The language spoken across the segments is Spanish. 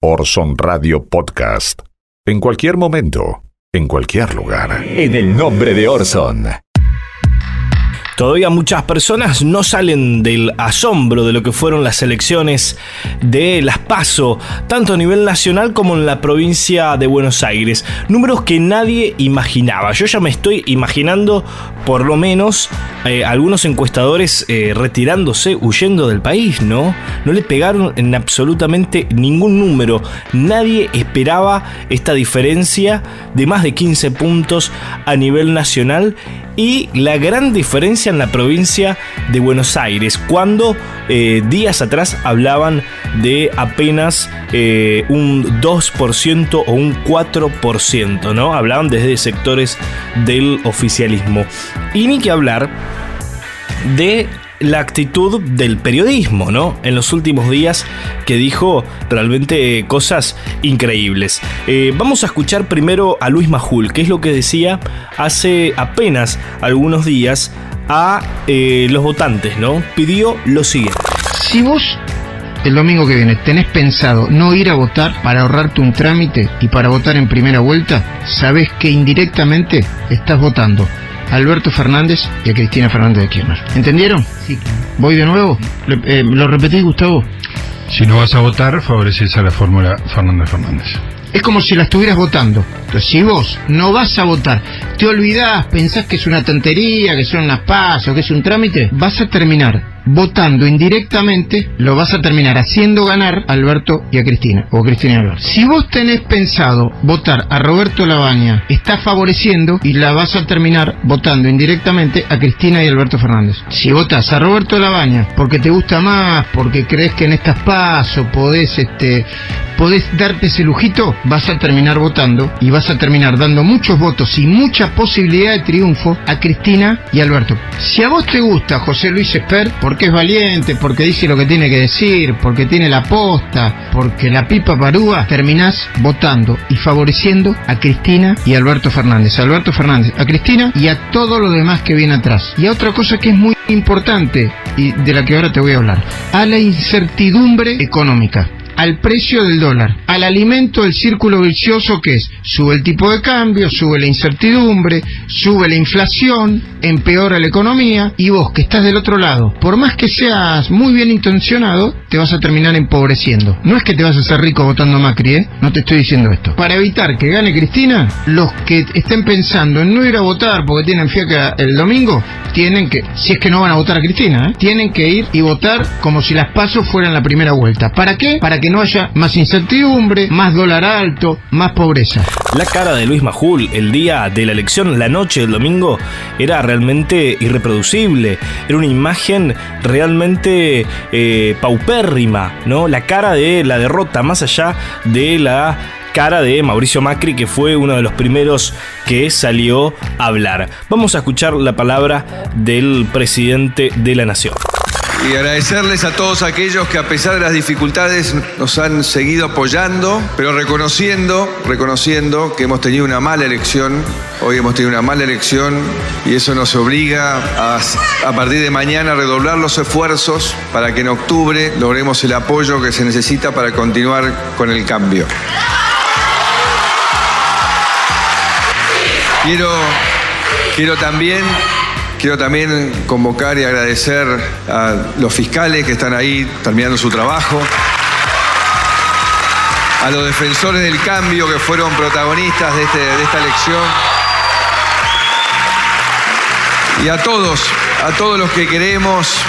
Orson Radio Podcast. En cualquier momento, en cualquier lugar. En el nombre de Orson. Todavía muchas personas no salen del asombro de lo que fueron las elecciones de Las Paso, tanto a nivel nacional como en la provincia de Buenos Aires. Números que nadie imaginaba. Yo ya me estoy imaginando, por lo menos, eh, algunos encuestadores eh, retirándose, huyendo del país, ¿no? No le pegaron en absolutamente ningún número. Nadie esperaba esta diferencia de más de 15 puntos a nivel nacional y la gran diferencia en la provincia de Buenos Aires, cuando eh, días atrás hablaban de apenas eh, un 2% o un 4%, ¿no? Hablaban desde sectores del oficialismo. Y ni que hablar de la actitud del periodismo, ¿no? En los últimos días que dijo realmente cosas increíbles. Eh, vamos a escuchar primero a Luis Majul, que es lo que decía hace apenas algunos días a eh, los votantes, ¿no? Pidió lo siguiente. Si vos el domingo que viene tenés pensado no ir a votar para ahorrarte un trámite y para votar en primera vuelta, sabés que indirectamente estás votando a Alberto Fernández y a Cristina Fernández de Kirchner. ¿Entendieron? Sí, ¿Voy de nuevo? Eh, ¿Lo repetís, Gustavo? Si no vas a votar, favoreces a la fórmula Fernández Fernández. Es como si la estuvieras votando. Entonces, si vos no vas a votar, te olvidás, pensás que es una tontería, que son unas pasos, que es un trámite, vas a terminar votando indirectamente, lo vas a terminar haciendo ganar a Alberto y a Cristina, o Cristina y Alberto. Si vos tenés pensado votar a Roberto Labaña, estás favoreciendo y la vas a terminar votando indirectamente a Cristina y Alberto Fernández. Si votas a Roberto Labaña porque te gusta más, porque crees que en estas pasos podés este podés darte ese lujito, vas a terminar votando y vas a terminar dando muchos votos y mucha posibilidad de triunfo a Cristina y Alberto. Si a vos te gusta José Luis Esper, porque es valiente, porque dice lo que tiene que decir, porque tiene la posta, porque la pipa parúa, terminás votando y favoreciendo a Cristina y Alberto Fernández. Alberto Fernández, a Cristina y a todo lo demás que viene atrás. Y a otra cosa que es muy importante y de la que ahora te voy a hablar, a la incertidumbre económica al precio del dólar, al alimento del círculo vicioso que es, sube el tipo de cambio, sube la incertidumbre, sube la inflación, empeora la economía y vos que estás del otro lado, por más que seas muy bien intencionado, te vas a terminar empobreciendo. No es que te vas a hacer rico votando Macri, ¿eh? No te estoy diciendo esto. Para evitar que gane Cristina, los que estén pensando en no ir a votar porque tienen fiaca el domingo, tienen que, si es que no van a votar a Cristina, ¿eh? tienen que ir y votar como si las pasos fueran la primera vuelta. ¿Para qué? Para que no haya más incertidumbre, más dólar alto, más pobreza. La cara de Luis Majul el día de la elección, la noche del domingo, era realmente irreproducible. Era una imagen realmente eh, paupérrima, ¿no? La cara de la derrota, más allá de la cara de Mauricio Macri, que fue uno de los primeros que salió a hablar. Vamos a escuchar la palabra del presidente de la Nación. Y agradecerles a todos aquellos que a pesar de las dificultades nos han seguido apoyando, pero reconociendo, reconociendo que hemos tenido una mala elección. Hoy hemos tenido una mala elección y eso nos obliga a, partir de mañana a redoblar los esfuerzos para que en octubre logremos el apoyo que se necesita para continuar con el cambio. Quiero, quiero también Quiero también convocar y agradecer a los fiscales que están ahí terminando su trabajo, a los defensores del cambio que fueron protagonistas de, este- esta elección y a todos, a todos los que queremos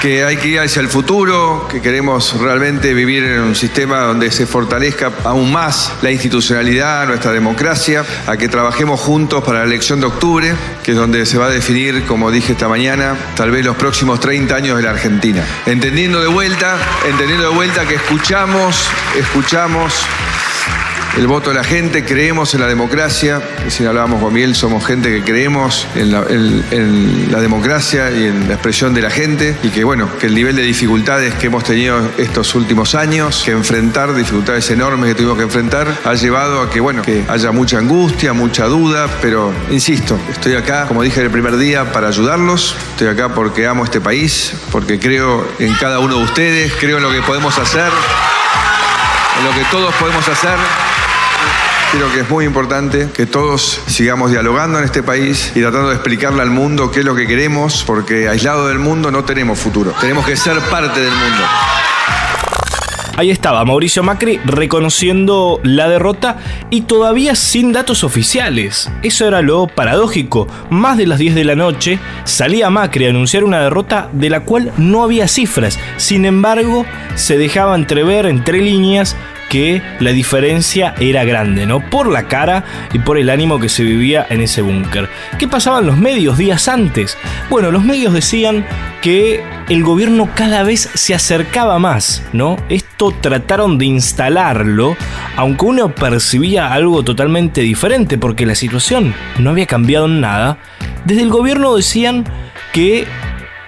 que hay que ir hacia el futuro, que queremos realmente vivir en un sistema donde se fortalezca aún más la institucionalidad, nuestra democracia, a que trabajemos juntos para la elección de octubre, que es donde se va a definir, como dije esta mañana, tal vez los próximos 30 años de la Argentina. Entendiendo de vuelta, entendiendo de vuelta que escuchamos, escuchamos el voto de la gente, creemos en la democracia, si hablábamos con Miguel, somos gente que creemos en la, en la democracia y en la expresión de la gente y que bueno, que el nivel de dificultades que hemos tenido estos últimos años, que enfrentar, dificultades enormes que tuvimos que enfrentar, ha llevado a que bueno, que haya mucha angustia, mucha duda, pero insisto, estoy acá, como dije el primer día, para ayudarlos, estoy acá porque amo este país, porque creo en cada uno de ustedes, creo en lo que podemos hacer. en lo que todos podemos hacer. Creo que es muy importante que todos sigamos dialogando en este país y tratando de explicarle al mundo qué es lo que queremos, porque aislado del mundo no tenemos futuro. Tenemos que ser parte del mundo. Ahí estaba Mauricio Macri reconociendo la derrota y todavía sin datos oficiales. Eso era lo paradójico. Más de las 10 de la noche salía Macri a anunciar una derrota de la cual no había cifras. Sin embargo, se dejaba entrever entre líneas que la diferencia era grande, ¿no? Por la cara y por el ánimo que se vivía en ese búnker. ¿Qué pasaban los medios días antes? Bueno, los medios decían que el gobierno cada vez se acercaba más, ¿no? Esto trataron de instalarlo, aunque uno percibía algo totalmente diferente, porque la situación no había cambiado en nada. Desde el gobierno decían que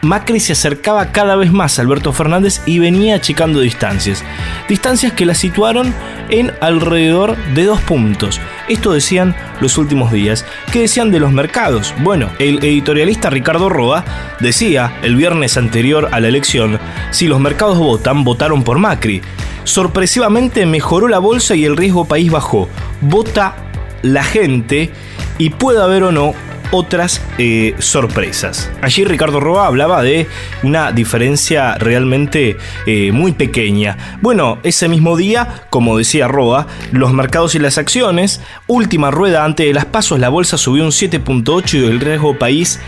Macri se acercaba cada vez más a Alberto Fernández y venía achicando distancias. Distancias que la situaron en alrededor de dos puntos. Esto decían los últimos días. ¿Qué decían de los mercados? Bueno, el editorialista Ricardo Roa decía el viernes anterior a la elección, si los mercados votan, votaron por Macri. Sorpresivamente mejoró la bolsa y el riesgo país bajó. Vota la gente y puede haber o no otras eh, sorpresas. Allí Ricardo Roa hablaba de una diferencia realmente eh, muy pequeña. Bueno, ese mismo día, como decía Roa, los mercados y las acciones, última rueda antes de las pasos, la bolsa subió un 7.8 y el riesgo país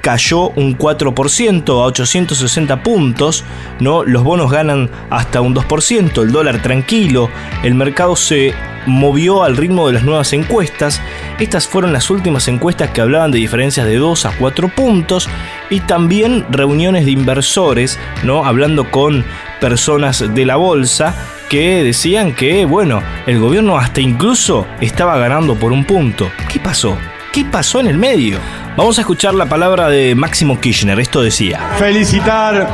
cayó un 4% a 860 puntos, ¿no? Los bonos ganan hasta un 2%, el dólar tranquilo, el mercado se movió al ritmo de las nuevas encuestas. Estas fueron las últimas encuestas que hablaban de diferencias de 2 a 4 puntos y también reuniones de inversores, ¿no? Hablando con personas de la bolsa que decían que, bueno, el gobierno hasta incluso estaba ganando por un punto. ¿Qué pasó? ¿Qué pasó en el medio? Vamos a escuchar la palabra de Máximo Kirchner. Esto decía. Felicitar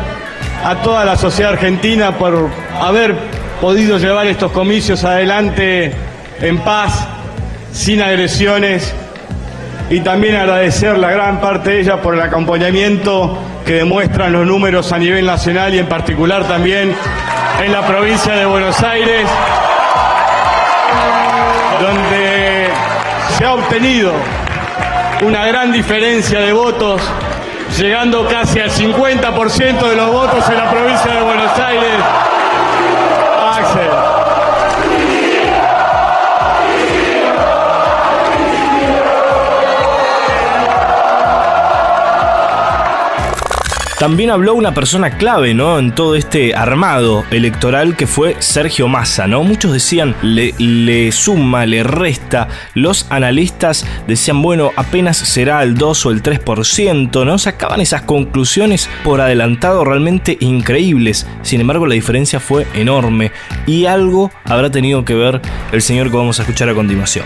a toda la sociedad argentina por haber podido llevar estos comicios adelante en paz, sin agresiones, y también agradecer la gran parte de ella por el acompañamiento que demuestran los números a nivel nacional y en particular también en la provincia de Buenos Aires, donde se ha obtenido una gran diferencia de votos, llegando casi al 50% de los votos en la provincia de Buenos Aires. También habló una persona clave, ¿no? En todo este armado electoral que fue Sergio Massa, ¿no? Muchos decían, le, suma, le resta. Los analistas decían, bueno, apenas será el 2 o el 3%, ¿no? Sacaban esas conclusiones por adelantado realmente increíbles. Sin embargo, la diferencia fue enorme. Y algo habrá tenido que ver el señor que vamos a escuchar a continuación.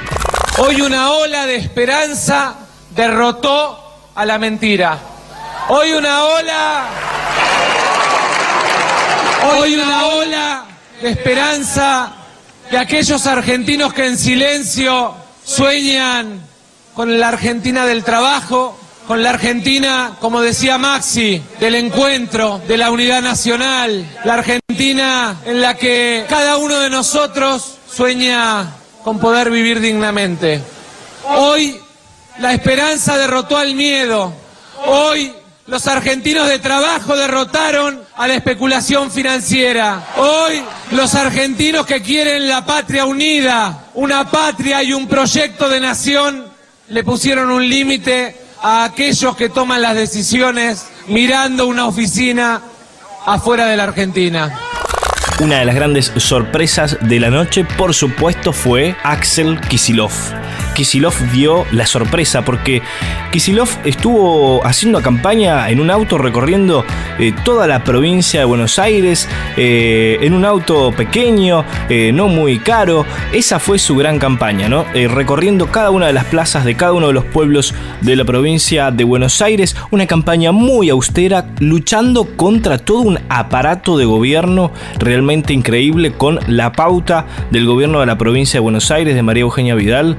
Hoy una ola de esperanza derrotó a la mentira. Hoy una ola. Hoy una ola de esperanza de aquellos argentinos que en silencio sueñan con la Argentina del trabajo, con la Argentina, como decía Maxi, del encuentro, de la unidad nacional, la Argentina en la que cada uno de nosotros sueña con poder vivir dignamente. Hoy la esperanza derrotó al miedo. Hoy los argentinos de trabajo derrotaron a la especulación financiera. Hoy los argentinos que quieren la patria unida, una patria y un proyecto de nación, le pusieron un límite a aquellos que toman las decisiones mirando una oficina afuera de la Argentina. Una de las grandes sorpresas de la noche, por supuesto, fue Axel Kisilov. Kisilov dio la sorpresa porque Kisilov estuvo haciendo campaña en un auto recorriendo eh, toda la provincia de Buenos Aires, eh, en un auto pequeño, eh, no muy caro. Esa fue su gran campaña, ¿no? recorriendo cada una de las plazas de cada uno de los pueblos de la provincia de Buenos Aires. Una campaña muy austera, luchando contra todo un aparato de gobierno realmente increíble con la pauta del gobierno de la provincia de Buenos Aires, de María Eugenia Vidal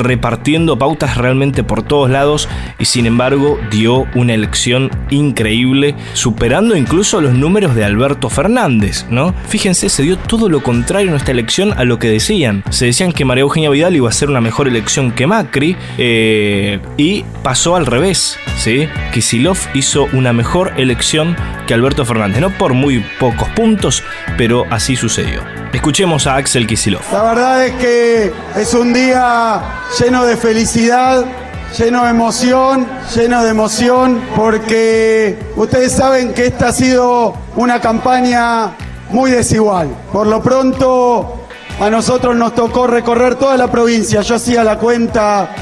repartiendo pautas realmente por todos lados y sin embargo dio una elección increíble, superando incluso los números de Alberto Fernández, ¿no? Fíjense, se dio todo lo contrario en esta elección a lo que decían. Se decían que María Eugenia Vidal iba a ser una mejor elección que Macri eh, y pasó al revés, ¿sí? Kisilov hizo una mejor elección que Alberto Fernández, no por muy pocos puntos, pero así sucedió. Escuchemos a Axel Kisilov. La verdad es que es un día lleno de felicidad, lleno de emoción, lleno de emoción, porque ustedes saben que esta ha sido una campaña muy desigual. Por lo pronto, a nosotros nos tocó recorrer toda la provincia. Yo hacía la cuenta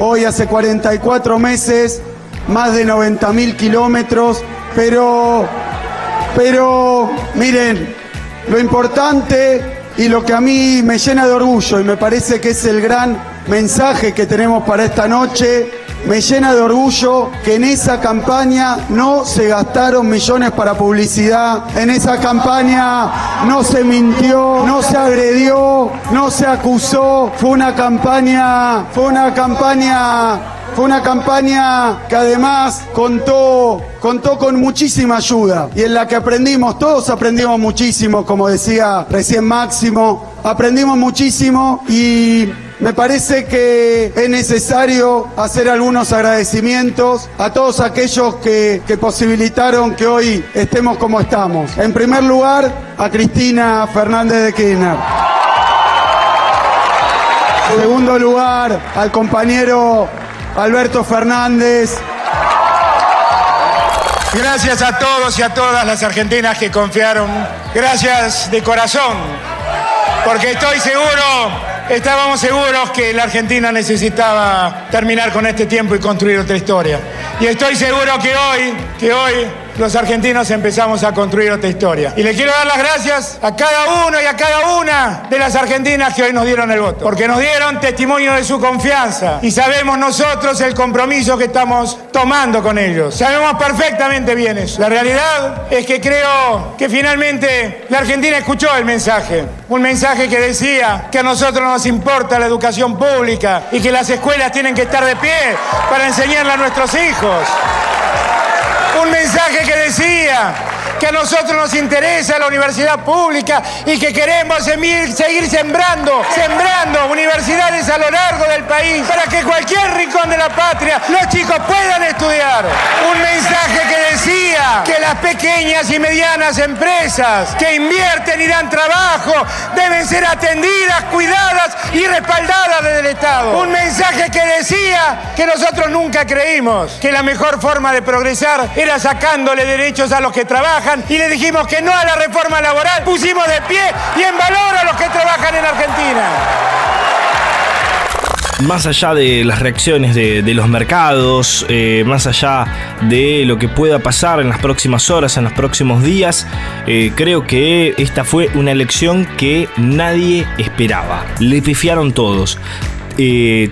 hoy hace 44 meses, más de 90 mil kilómetros, pero, pero, miren, lo importante y lo que a mí me llena de orgullo y me parece que es el gran mensaje que tenemos para esta noche, me llena de orgullo que en esa campaña no se gastaron millones para publicidad, en esa campaña no se mintió, no se agredió, no se acusó, fue una campaña, fue una campaña fue una campaña que además contó, contó con muchísima ayuda y en la que aprendimos, todos aprendimos muchísimo, como decía recién Máximo, aprendimos muchísimo y me parece que es necesario hacer algunos agradecimientos a todos aquellos que, que, posibilitaron que hoy estemos como estamos. En primer lugar, a Cristina Fernández de Kirchner. En segundo lugar, al compañero Alberto Fernández. Gracias a todos y a todas las argentinas que confiaron. Gracias de corazón, porque estoy seguro, estábamos seguros que la Argentina necesitaba terminar con este tiempo y construir otra historia. Y estoy seguro que hoy, que hoy los argentinos empezamos a construir otra historia. Y le quiero dar las gracias a cada uno y a cada una de las argentinas que hoy nos dieron el voto, porque nos dieron testimonio de su confianza y sabemos nosotros el compromiso que estamos tomando con ellos. Sabemos perfectamente bien eso. La realidad es que creo que finalmente la Argentina escuchó el mensaje, un mensaje que decía que a nosotros nos importa la educación pública y que las escuelas tienen que estar de pie para enseñarle a nuestros hijos un mensaje que decía que a nosotros nos interesa la universidad pública y que queremos seguir sembrando, sembrando universidades a lo largo del país para que cualquier rincón de la patria los chicos puedan estudiar. Un mensaje que decía que las pequeñas y medianas empresas que invierten y dan trabajo deben ser atendidas, cuidadas y respaldadas desde el Estado. Un mensaje que decía que nosotros nunca creímos que la mejor forma de progresar era sacándole derechos a los que trabajan y le dijimos que no a la reforma laboral, pusimos de pie y en valor a los que trabajan en Argentina más allá de las reacciones de, los mercados, eh, más allá de lo que pueda pasar en las próximas horas, en los próximos días, eh, creo que esta fue una elección que nadie esperaba. Le pifiaron todos.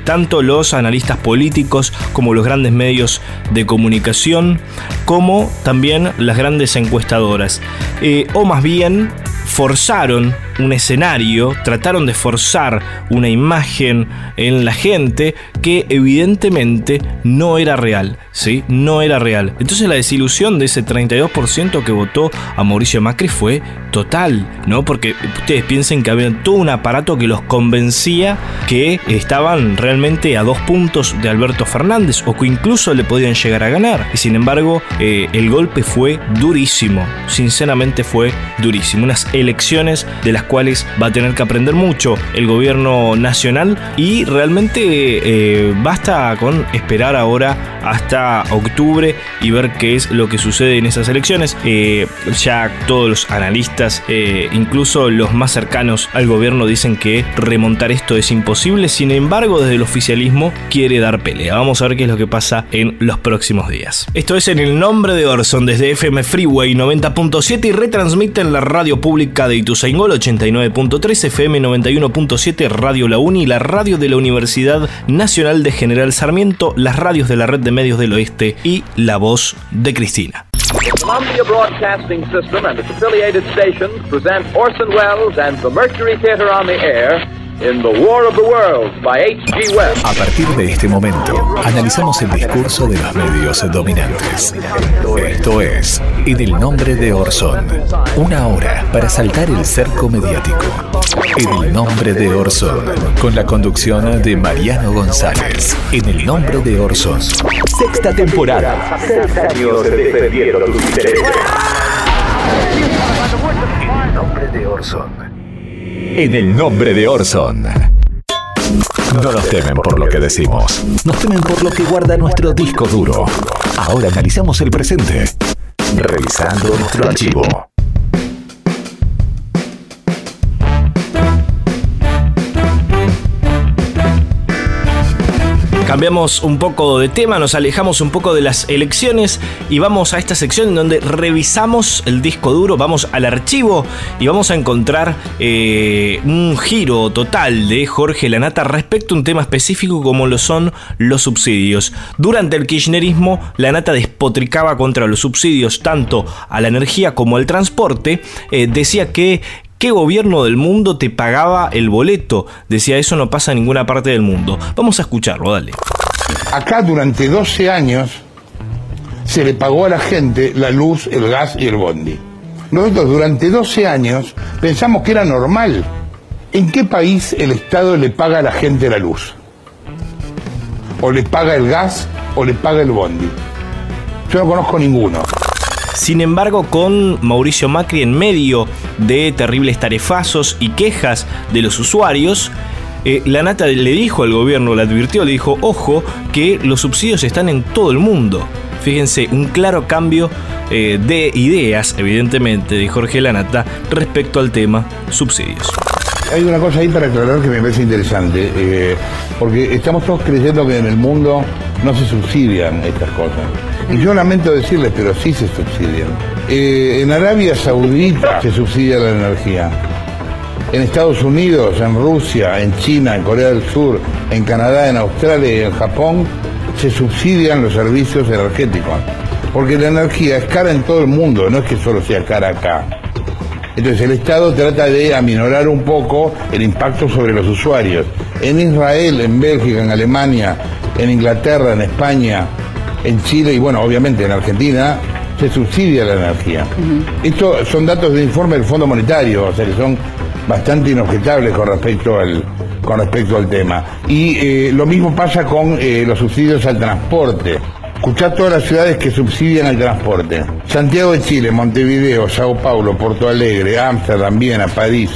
Tanto los analistas políticos como los grandes medios de comunicación, como también las grandes encuestadoras. Eh, o más bien forzaron un escenario, trataron de forzar una imagen en la gente que evidentemente no era real, ¿sí? No era real. Entonces la desilusión de ese 32% que votó a Mauricio Macri fue total, ¿no? Porque ustedes piensen que había todo un aparato que los convencía que estaban realmente a dos puntos de Alberto Fernández o que incluso le podían llegar a ganar. Y sin embargo, eh, el golpe fue durísimo, sinceramente fue durísimo. Unas elecciones de las cuales va a tener que aprender mucho el gobierno nacional y realmente eh, basta con esperar ahora hasta octubre y ver qué es lo que sucede en esas elecciones. Eh, ya todos los analistas, eh, incluso los más cercanos al gobierno, dicen que remontar esto es imposible. Sin embargo, desde el oficialismo quiere dar pelea. Vamos a ver qué es lo que pasa en los próximos días. Esto es en el nombre de Orson desde FM Freeway 90.7 y retransmite en la radio pública de Ituzaingol 89.3, FM 91.7, Radio La Uni, la radio de la Universidad Nacional de General Sarmiento, las radios de la red de medios del oeste y la voz de Cristina. In The War of the Worlds by H.G. Wells. A partir de este momento, analizamos el discurso de los medios dominantes. Esto es En el nombre de Orson. Una hora para saltar el cerco mediático. En el nombre de Orson. Con la conducción de Mariano González. En el nombre de Orson. Sexta temporada. Seis años defendiendo tus intereses. En el nombre de Orson. En el nombre de Orson. No nos temen por lo que decimos, nos temen por lo que guarda nuestro disco duro. Ahora analizamos el presente, revisando nuestro archivo. Cambiamos un poco de tema, nos alejamos un poco de las elecciones y vamos a esta sección en donde revisamos el disco duro, vamos al archivo y vamos a encontrar eh, un giro total de Jorge Lanata respecto a un tema específico como lo son los subsidios. Durante el kirchnerismo, Lanata despotricaba contra los subsidios tanto a la energía como al transporte. Eh, decía que ¿Qué gobierno del mundo te pagaba el boleto? Decía, eso no pasa en ninguna parte del mundo. Vamos a escucharlo, dale. Acá durante 12 años se le pagó a la gente la luz, el gas y el bondi. Nosotros durante 12 años pensamos que era normal. ¿En qué país el Estado le paga a la gente la luz? ¿O le paga el gas o le paga el bondi? Yo no conozco ninguno. Sin embargo, con Mauricio Macri en medio de terribles tarefazos y quejas de los usuarios, eh, la Nata le dijo al gobierno, le advirtió, le dijo, ojo, que los subsidios están en todo el mundo. Fíjense, un claro cambio eh, de ideas, evidentemente, de Jorge Lanata respecto al tema subsidios. Hay una cosa ahí para aclarar que me parece interesante, eh, porque estamos todos creyendo que en el mundo no se subsidian estas cosas. Y yo lamento decirles, pero sí se subsidian. Eh, en Arabia Saudita se subsidia la energía. En Estados Unidos, en Rusia, en China, en Corea del Sur, en Canadá, en Australia y en Japón se subsidian los servicios energéticos. Porque la energía es cara en todo el mundo, no es que solo sea cara acá. Entonces el Estado trata de aminorar un poco el impacto sobre los usuarios. En Israel, en Bélgica, en Alemania, en Inglaterra, en España, en Chile y bueno, obviamente en Argentina se subsidia la energía. Estos son datos de informe del Fondo Monetario, o sea que son bastante inobjetables con respecto al, con respecto al tema. Y eh, lo mismo pasa con eh, los subsidios al transporte. Escuchar todas las ciudades que subsidian el transporte. Santiago de Chile, Montevideo, Sao Paulo, Porto Alegre, Ámsterdam, Viena, París,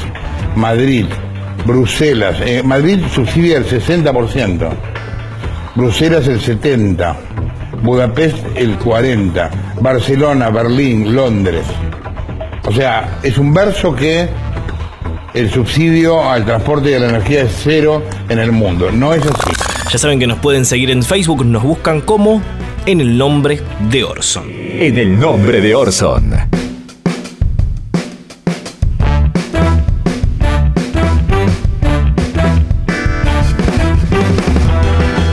Madrid, Bruselas. Eh, Madrid subsidia el 60%, Bruselas el 70%, Budapest el 40%, Barcelona, Berlín, Londres. O sea, es un verso que el subsidio al transporte y a la energía es cero en el mundo. No es así. Ya saben que nos pueden seguir en Facebook, nos buscan como en el nombre de Orson. En el nombre de Orson.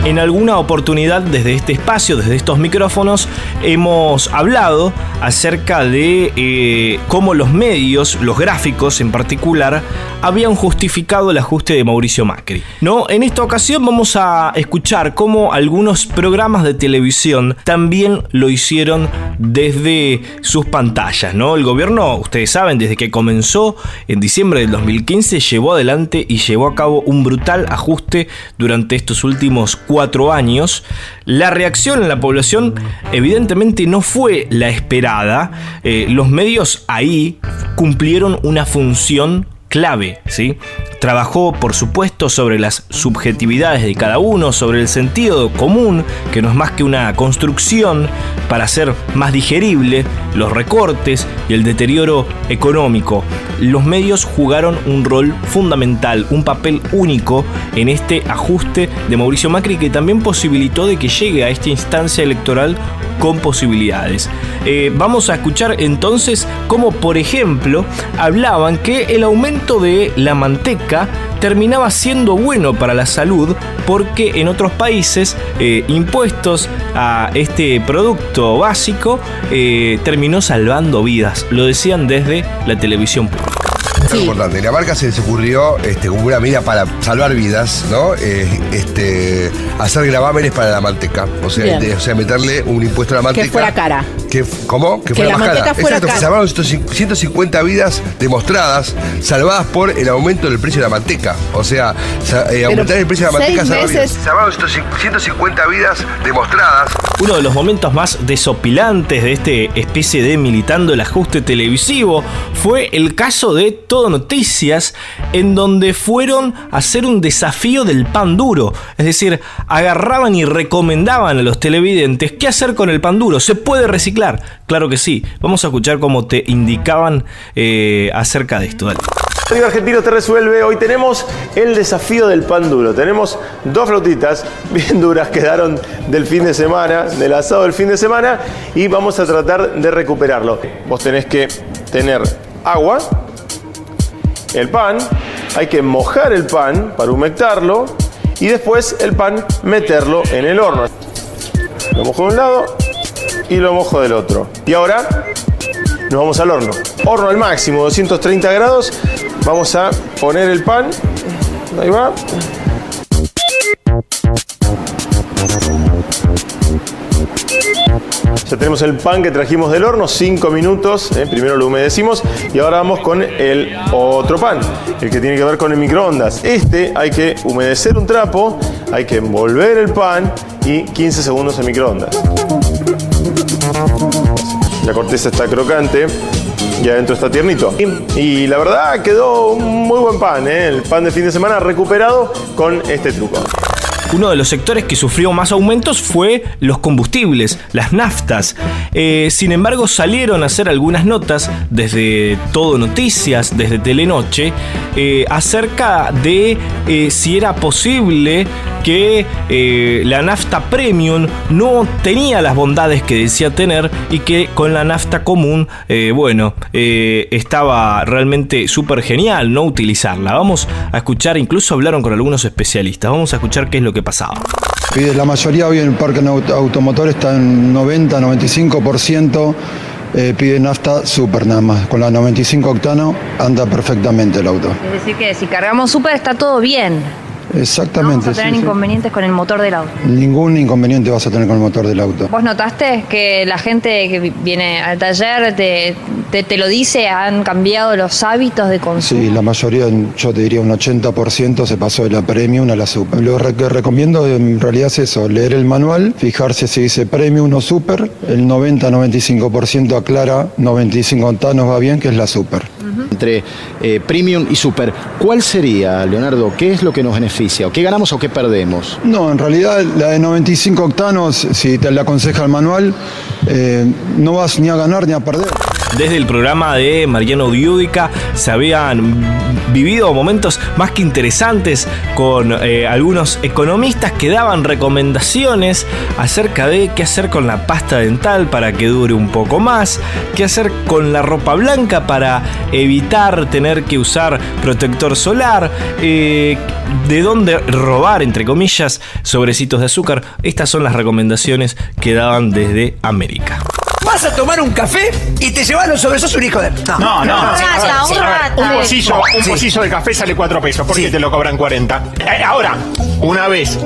En alguna oportunidad desde este espacio, desde estos micrófonos, hemos hablado acerca de eh, cómo los medios, los gráficos en particular, habían justificado el ajuste de Mauricio Macri. ¿no? En esta ocasión vamos a escuchar cómo algunos programas de televisión también lo hicieron desde sus pantallas. ¿no? El gobierno, ustedes saben, desde que comenzó en diciembre del 2015, llevó adelante y llevó a cabo un brutal ajuste durante estos últimos cuatro años. La reacción en la población evidentemente no fue la esperada. Eh, los medios ahí cumplieron una función clave, ¿sí? Trabajó, por supuesto, sobre las subjetividades de cada uno, sobre el sentido común, que no es más que una construcción para hacer más digerible los recortes y el deterioro económico. Los medios jugaron un rol fundamental, un papel único en este ajuste de Mauricio Macri que también posibilitó de que llegue a esta instancia electoral con posibilidades. Eh, vamos a escuchar entonces cómo, por ejemplo, hablaban que el aumento de la manteca terminaba siendo bueno para la salud porque en otros países eh, impuestos a este producto básico eh, terminó salvando vidas. Lo decían desde la televisión pública. Algo importante. La marca se les ocurrió este, como una medida para salvar vidas, ¿no? Eh, este, hacer gravámenes para la manteca. O sea, de- o sea, meterle un impuesto a la manteca. Que fuera cara. Que, ¿Cómo? Que fuera la más manteca cara. fuera Exacto, cara. se salvaron 150 vidas demostradas, salvadas por el aumento del precio de la manteca. O sea, sa- eh, aumentar el precio de la manteca salva meses- vidas. Salvaron 150 vidas demostradas. Uno de los momentos más desopilantes de este especie de militando el ajuste televisivo fue el caso de Todo Noticias, en donde fueron a hacer un desafío del pan duro. Es decir, agarraban y recomendaban a los televidentes qué hacer con el pan duro. ¿Se puede reciclar? Claro que sí. Vamos a escuchar cómo te indicaban eh, acerca de esto. Dale. Radio Argentino te resuelve. Hoy tenemos el desafío del pan duro. Tenemos dos flautitas bien duras, quedaron del fin de semana, del asado del fin de semana, y vamos a tratar de recuperarlo. Vos tenés que tener agua, el pan, hay que mojar el pan para humectarlo y después el pan meterlo en el horno. Lo mojo de un lado y lo mojo del otro. Y ahora nos vamos al horno. Horno al máximo, 230 grados. Vamos a poner el pan. Ahí va. Ya tenemos el pan que trajimos del horno, 5 minutos. eh, Primero lo humedecimos y ahora vamos con el otro pan, el que tiene que ver con el microondas. Este hay que humedecer un trapo, hay que envolver el pan y 15 segundos en microondas. La corteza está crocante y adentro está tiernito. Y, la verdad quedó un muy buen pan, ¿eh? el pan de fin de semana recuperado con este truco. Uno de los sectores que sufrió más aumentos fue los combustibles, las naftas. Eh, sin embargo, salieron a hacer algunas notas desde Todo Noticias, desde Telenoche, eh, acerca de eh, si era posible que la nafta premium no tenía las bondades que decía tener y que con la nafta común, bueno, estaba realmente súper genial no utilizarla. Vamos a escuchar, incluso hablaron con algunos especialistas, vamos a escuchar qué es lo que pasaba. Pide- La mayoría hoy en el parque aut- automotor está en 90-95%. Eh, pide nafta super nada más. Con la 95 octano anda perfectamente el auto. Es decir, que si cargamos súper está todo bien. Exactamente. Vamos a tener sí, sí. inconvenientes con el motor del auto. Ningún inconveniente vas a tener con el motor del auto. ¿Vos notaste que la gente que vi- viene al taller te, te, te lo dice, han cambiado los hábitos de consumo? Sí, la mayoría, yo te diría un 80% se pasó de la premium a la super. Lo que recomiendo en realidad es eso, leer el manual, fijarse si dice premium o super. El 90-95% aclara 95 octanos va bien, que es la super. Entre eh, premium y super, ¿cuál sería, Leonardo? ¿Qué es lo que nos beneficia? ¿O qué ganamos o qué perdemos? No, en realidad la de 95 octanos, si te la aconseja el manual, eh, no vas ni a ganar ni a perder. Desde el programa de Mariano Diúdica se habían vivido momentos más que interesantes con eh, algunos economistas que daban recomendaciones acerca de qué hacer con la pasta dental para que dure un poco más, qué hacer con la ropa blanca para evitar tener que usar protector solar, eh, de dónde robar, entre comillas, sobrecitos de azúcar. Estas son las recomendaciones que daban desde América. Vas a tomar un café y te llevas los sobres, sos un hijo de. No, no, sí, a ver, sí, a ver, sí. Un pocillo, un Sí. pocillo de café sale 4 pesos. ¿Por qué te lo cobran 40? Eh, ahora, una vez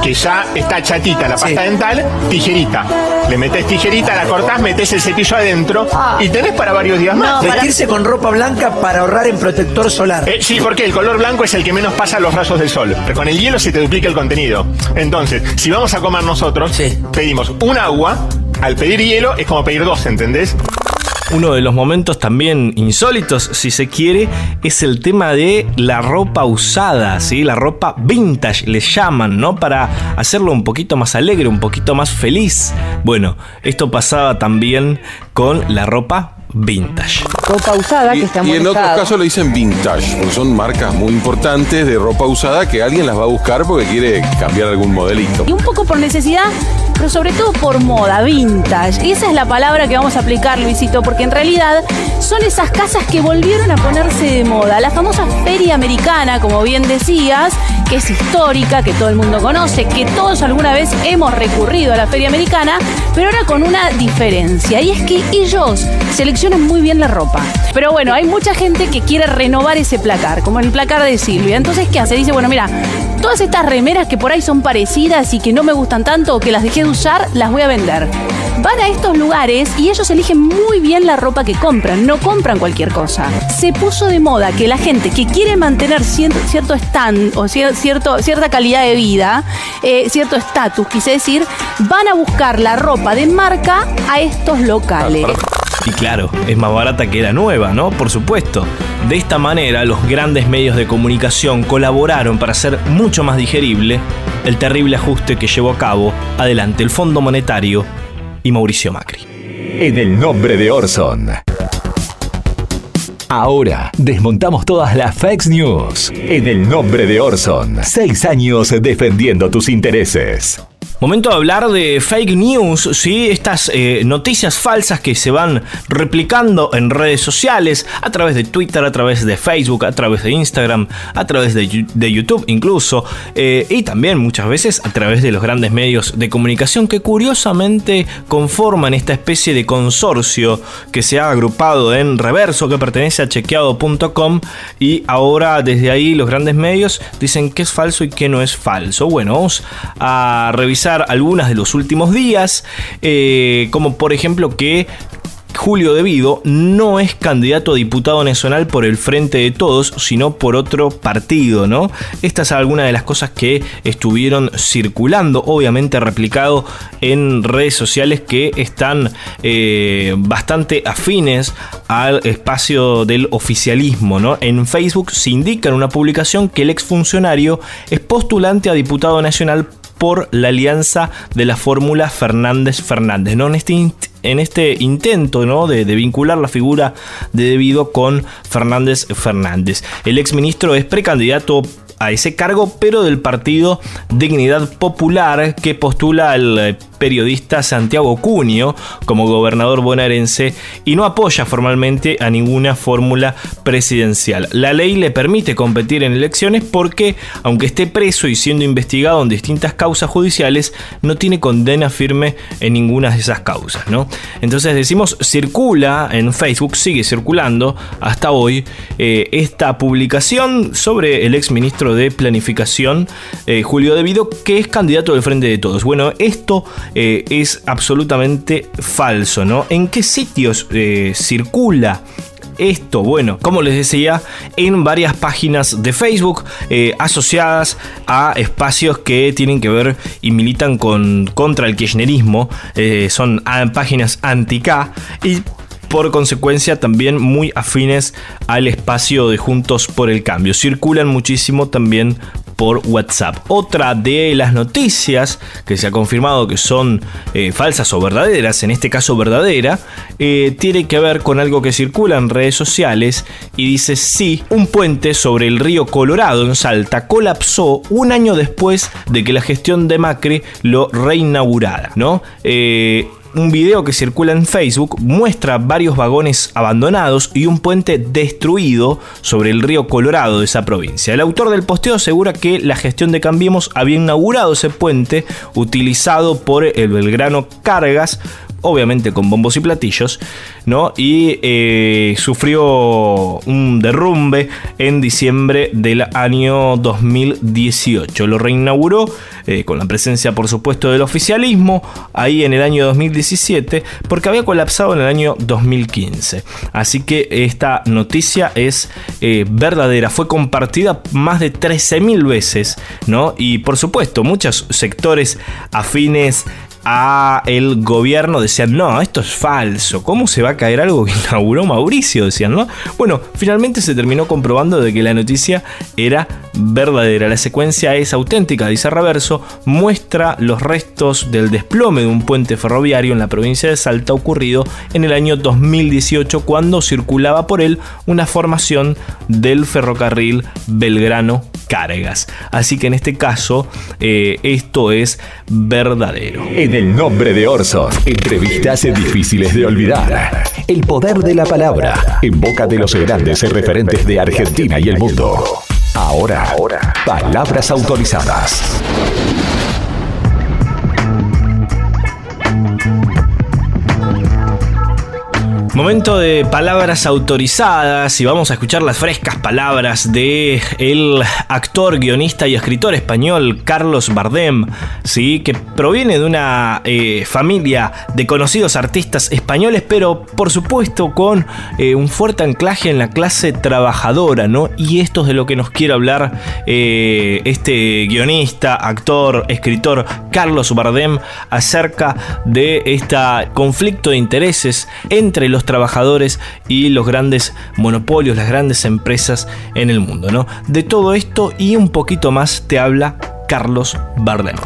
que ya está chatita la pasta dental, tijerita. Le metes tijerita, la cortás, metes el cepillo adentro y tenés para varios días más. Vestirse con ropa blanca para ahorrar en protector solar. Eh, sí, porque el color blanco es el que menos pasa los rayos del sol. Pero con el hielo se te duplica el contenido. Entonces, si vamos a comer nosotros, pedimos un agua. Al pedir hielo es como pedir dos, ¿entendés? Uno de los momentos también insólitos, si se quiere, es el tema de la ropa usada, ¿sí? La ropa vintage, le llaman, ¿no? Para hacerlo un poquito más alegre, un poquito más feliz. Bueno, esto pasaba también con la ropa vintage. Ropa usada que Y, está y muy en otros casos le dicen vintage, porque son marcas muy importantes de ropa usada que alguien las va a buscar porque quiere cambiar algún modelito. Y un poco por necesidad pero sobre todo por moda, vintage. Y esa es la palabra que vamos a aplicar, Luisito, porque en realidad son esas casas que volvieron a ponerse de moda. La famosa feria americana, como bien decías, que es histórica, que todo el mundo conoce, que todos alguna vez hemos recurrido a la feria americana, pero ahora con una diferencia. Y es que ellos seleccionan muy bien la ropa. Pero bueno, hay mucha gente que quiere renovar ese placar, como el placar de Silvia. Entonces, ¿qué hace? Dice, bueno, mira, todas estas remeras que por ahí son parecidas y que no me gustan tanto o que las dejé usar, las voy a vender. Van a estos lugares y ellos eligen muy bien la ropa que compran, no compran cualquier cosa. Se puso de moda que la gente que quiere mantener cierto, stand o cierto, cierta calidad de vida, eh, cierto estatus, quise decir, van a buscar la ropa de marca a estos locales. Y claro, es más barata que la nueva, ¿no? Por supuesto. De esta manera, los grandes medios de comunicación colaboraron para hacer mucho más digerible el terrible ajuste que llevó a cabo adelante el Fondo Monetario y Mauricio Macri. En el nombre de Orson. Ahora desmontamos todas las fake news. En el nombre de Orson. Seis años defendiendo tus intereses. Momento de hablar de fake news, ¿sí? estas eh, noticias falsas que se van replicando en redes sociales, a través de Twitter, a través de Facebook, a través de Instagram, a través de, YouTube incluso, eh, y también muchas veces a través de los grandes medios de comunicación que curiosamente conforman esta especie de consorcio que se ha agrupado en reverso, que pertenece a chequeado.com, y ahora desde ahí los grandes medios dicen que es falso y que no es falso. Bueno, vamos a revisar algunas de los últimos días, eh, como por ejemplo que Julio Devido no es candidato a diputado nacional por el Frente de Todos, sino por otro partido, ¿no? Estas son algunas de las cosas que estuvieron circulando, obviamente replicado en redes sociales que están eh, bastante afines al espacio del oficialismo, ¿no? En Facebook se indica en una publicación que el exfuncionario es postulante a diputado nacional por la alianza de la fórmula Fernández-Fernández. ¿no? En, este, en este intento ¿no? de, de, vincular la figura de Debido con Fernández Fernández. El exministro es precandidato a ese cargo, pero del partido Dignidad Popular que postula al eh, periodista Santiago Cunio como gobernador bonaerense y no apoya formalmente a ninguna fórmula presidencial. La ley le permite competir en elecciones porque, aunque esté preso y siendo investigado en distintas causas judiciales, no tiene condena firme en ninguna de esas causas. ¿no? Entonces decimos, circula en Facebook, sigue circulando hasta hoy eh, esta publicación sobre el exministro de Planificación, eh, Julio Devido, que es candidato del Frente de Todos. Bueno, esto eh, es absolutamente falso, ¿no? ¿En qué sitios eh, circula? esto? Bueno, como les decía, en varias páginas de Facebook asociadas a espacios que tienen que ver y militan con, contra el kirchnerismo. son páginas anti-K y por consecuencia también muy afines al espacio de Juntos por el Cambio. Circulan muchísimo también por WhatsApp. Otra de las noticias que se ha confirmado que son eh, falsas o verdaderas, en este caso verdadera, eh, tiene que ver con algo que circula en redes sociales y dice sí, un puente sobre el río Colorado en Salta colapsó un año después de que la gestión de Macri lo reinaugurara, ¿no? Eh, un video que circula en Facebook muestra varios vagones abandonados y un puente destruido sobre el río Colorado de esa provincia. El autor del posteo asegura que la gestión de Cambiemos había inaugurado ese puente utilizado por el Belgrano Cargas obviamente con bombos y platillos, ¿no? Y eh, sufrió un derrumbe en diciembre del año 2018. Lo reinauguró eh, con la presencia, por supuesto, del oficialismo ahí en el año 2017, porque había colapsado en el año 2015. Así que esta noticia es eh, verdadera, fue compartida más de 13.000 veces, ¿no? Y por supuesto, muchos sectores afines a el gobierno decían, no, esto es falso, ¿cómo se va a caer algo que inauguró Mauricio? Decían, ¿no? Bueno, finalmente se terminó comprobando de que la noticia era verdadera. La secuencia es auténtica, dice Reverso, muestra los restos del desplome de un puente ferroviario en la provincia de Salta ocurrido en el año 2018 cuando circulaba por él una formación del ferrocarril Belgrano cargas. Así que en este caso, eh, esto es verdadero. En el nombre de Orson, entrevistas difíciles de olvidar. El poder de la palabra, en boca de los grandes referentes de Argentina y el mundo. Ahora, ahora, palabras autorizadas. Momento de palabras autorizadas y vamos a escuchar las frescas palabras de el actor, guionista y escritor español Carlos Bardem, ¿sí? que proviene de una eh, familia de conocidos artistas españoles, pero por supuesto con eh, un fuerte anclaje en la clase trabajadora, ¿no? Y esto es de lo que nos quiere hablar eh, este guionista, actor, escritor Carlos Bardem acerca de este conflicto de intereses entre los trabajadores y los grandes monopolios, las grandes empresas en el mundo, ¿no? De todo esto y un poquito más te habla Carlos Bardem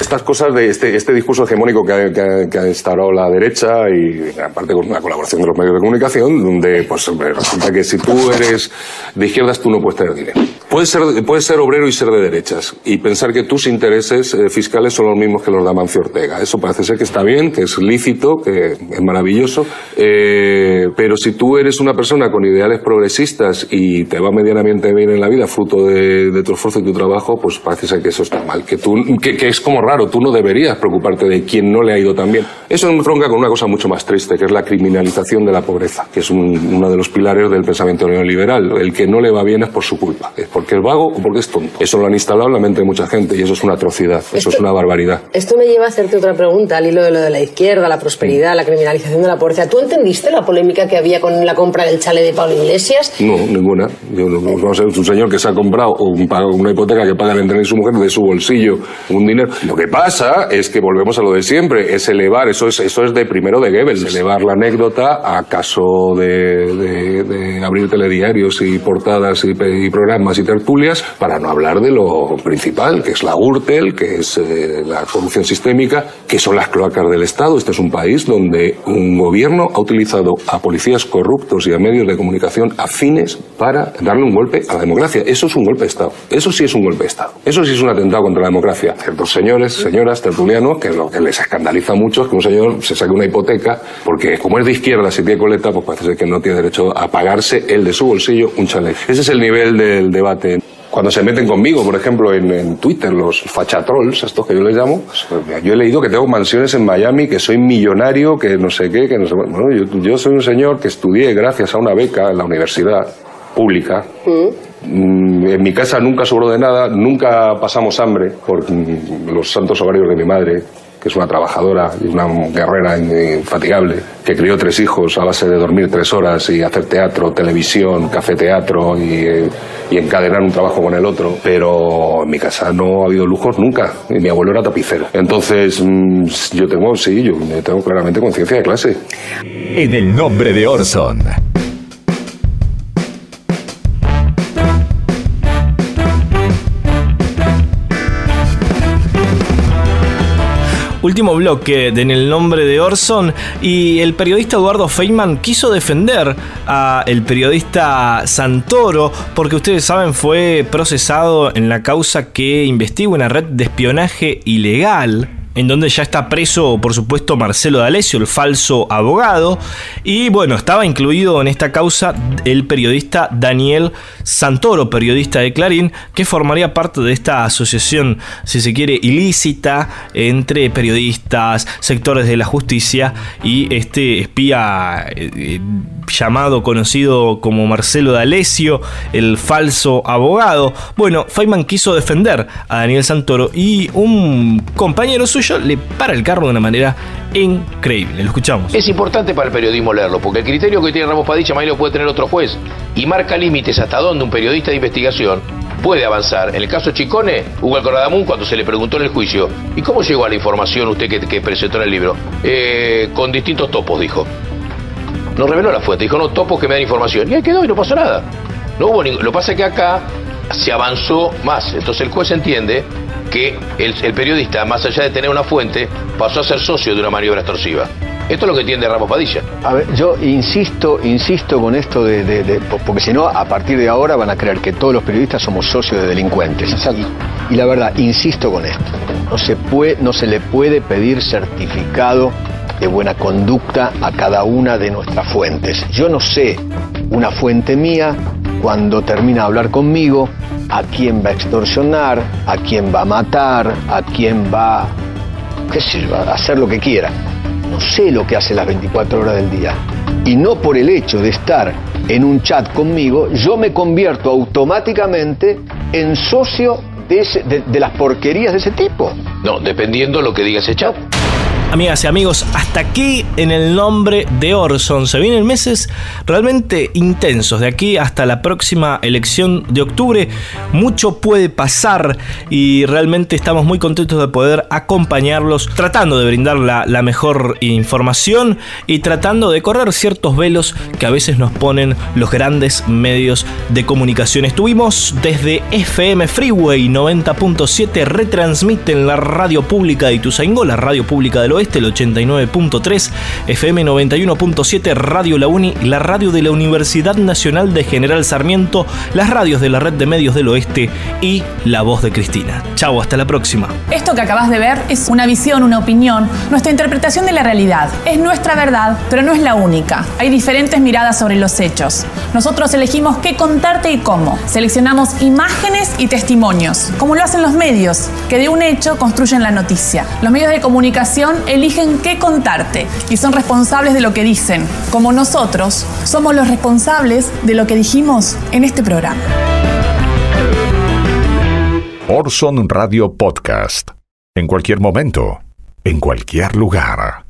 estas cosas de este, este discurso hegemónico que ha, que, ha, instaurado la derecha y aparte con una colaboración de los medios de comunicación, donde pues resulta que si tú eres de izquierdas tú no puedes tener dinero. Puedes ser, puedes ser obrero y ser de derechas y pensar que tus intereses eh, fiscales son los mismos que los de Amancio Ortega. Eso parece ser que está bien, que es lícito, que es maravilloso, eh, pero si tú eres una persona con ideales progresistas y te va medianamente bien en la vida, fruto de, de tu esfuerzo y tu trabajo, pues parece ser que eso está mal, que, tú, que, que es como raro, tú no deberías preocuparte de quién no le ha ido tan bien. Eso me tronca con una cosa mucho más triste, que es la criminalización de la pobreza, que es un, uno de los pilares del pensamiento neoliberal. El que no le va bien es por su culpa, es porque es vago o porque es tonto. Eso lo han instalado en la mente de mucha gente y eso es una atrocidad, eso es una barbaridad. Esto me lleva a hacerte otra pregunta al hilo de lo de la izquierda, la prosperidad, la criminalización de la pobreza. ¿Tú entendiste la polémica que había con la compra del chale de Pablo Iglesias? No, ninguna. Yo no, no sé, es un señor que se ha comprado un, una hipoteca que paga el entre y su mujer de su bolsillo un dinero. Lo que pasa es que volvemos a lo de siempre, es elevar, eso es, eso es de primero de Goebbels, elevar la anécdota a caso de, de, de abrir telediarios y portadas y, y, programas y tertulias para no hablar de lo principal, que es la Gürtel, que es eh, la corrupción sistémica, que son las cloacas del Estado. Este es un país donde un gobierno ha utilizado a policías corruptos y a medios de comunicación afines para darle un golpe a la democracia. Eso es un golpe de Estado. Eso sí es un golpe de Estado. Eso sí es un atentado contra la democracia. Ciertos señores, señoras, tertulianos, que lo que les escandaliza mucho es que un señor se saque una hipoteca, porque como es de izquierda, si tiene coleta, pues parece que no tiene derecho a pagarse el de su bolsillo un chalet. Ese es el nivel del debate. Cuando se meten conmigo, por ejemplo, en, Twitter, los fachatrolls, estos que yo les llamo, pues, yo he leído que tengo mansiones en Miami, que soy millonario, que no sé qué, que no sé Bueno, yo, yo soy un señor que estudié gracias a una beca en la universidad pública. Mm. En mi casa nunca sobró de nada, nunca pasamos hambre por los santos ovarios de mi madre, que es una trabajadora y una guerrera infatigable, que crió tres hijos a base de dormir tres horas y hacer teatro, televisión, café teatro y, y encadenar un trabajo con el otro. Pero en mi casa no ha habido lujos nunca. Mi abuelo era tapicero. Entonces, mm, yo tengo, sí, yo tengo claramente conciencia de clase. En el nombre de Orson. Último bloque En el nombre de Orson y el periodista Eduardo Feynman quiso defender a el periodista Santoro porque ustedes saben fue procesado en la causa que investiga una red de espionaje ilegal en donde ya está preso, por supuesto, Marcelo D'Alessio, el falso abogado, y bueno, estaba incluido en esta causa el periodista Daniel Santoro, periodista de Clarín, que formaría parte de esta asociación, si se quiere, ilícita entre periodistas, sectores de la justicia y este espía eh, llamado, conocido como Marcelo D'Alessio, el falso abogado. Bueno, Feynman quiso defender a Daniel Santoro y un compañero suyo le para el carro de una manera increíble. Lo escuchamos. Es importante para el periodismo leerlo, porque el criterio que tiene Ramos Padilla lo puede tener otro juez y marca límites hasta donde un periodista de investigación puede avanzar. En el caso Chicone, Hugo Alcoradamun, cuando se le preguntó en el juicio, ¿y cómo llegó a la información usted que, que presentó en el libro? Eh, con distintos topos, dijo. No reveló la fuente, dijo, no, topos que me dan información. Y ahí quedó y no pasó nada. No hubo Lo que pasa es que acá se avanzó más. Entonces el juez entiende que el, el, periodista, más allá de tener una fuente, pasó a ser socio de una maniobra extorsiva. Esto es lo que entiende Ramos Padilla. A ver, yo insisto, insisto con esto de, de- de- porque si no, a partir de ahora van a creer que todos los periodistas somos socios de delincuentes. Y, y la verdad, insisto con esto, no se puede, no se le puede pedir certificado de buena conducta a cada una de nuestras fuentes. Yo no sé una fuente mía cuando termina de hablar conmigo a quién va a extorsionar, a quién va a matar, a quién va qué sé yo, a hacer lo que quiera. No sé lo que hace las 24 horas del día. Y no por el hecho de estar en un chat conmigo, yo me convierto automáticamente en socio de, ese- de- de las porquerías de ese tipo. No, dependiendo lo que diga ese chat. Amigas y amigos, hasta aquí en el nombre de Orson. Se vienen meses realmente intensos. De aquí hasta la próxima elección de octubre, mucho puede pasar y realmente estamos muy contentos de poder acompañarlos, tratando de brindar la, mejor información y tratando de correr ciertos velos que a veces nos ponen los grandes medios de comunicación. Estuvimos desde FM Freeway 90.7, retransmiten la radio pública de Ituzaingó, la radio pública del oeste, el 89.3, FM 91.7, Radio La Uni, la radio de la Universidad Nacional de General Sarmiento, las radios de la red de medios del oeste y la voz de Cristina. Chau, hasta la próxima. Esto que acabas de ver es una visión, una opinión, nuestra interpretación de la realidad. Es nuestra verdad, pero no es la única. Hay diferentes miradas sobre los hechos. Nosotros elegimos qué contarte y cómo. Seleccionamos imágenes y testimonios, como lo hacen los medios, que de un hecho construyen la noticia. Los medios de comunicación eligen qué contarte y son responsables de lo que dicen, como nosotros somos los responsables de lo que dijimos en este programa. Orson Radio Podcast. En cualquier momento, en cualquier lugar.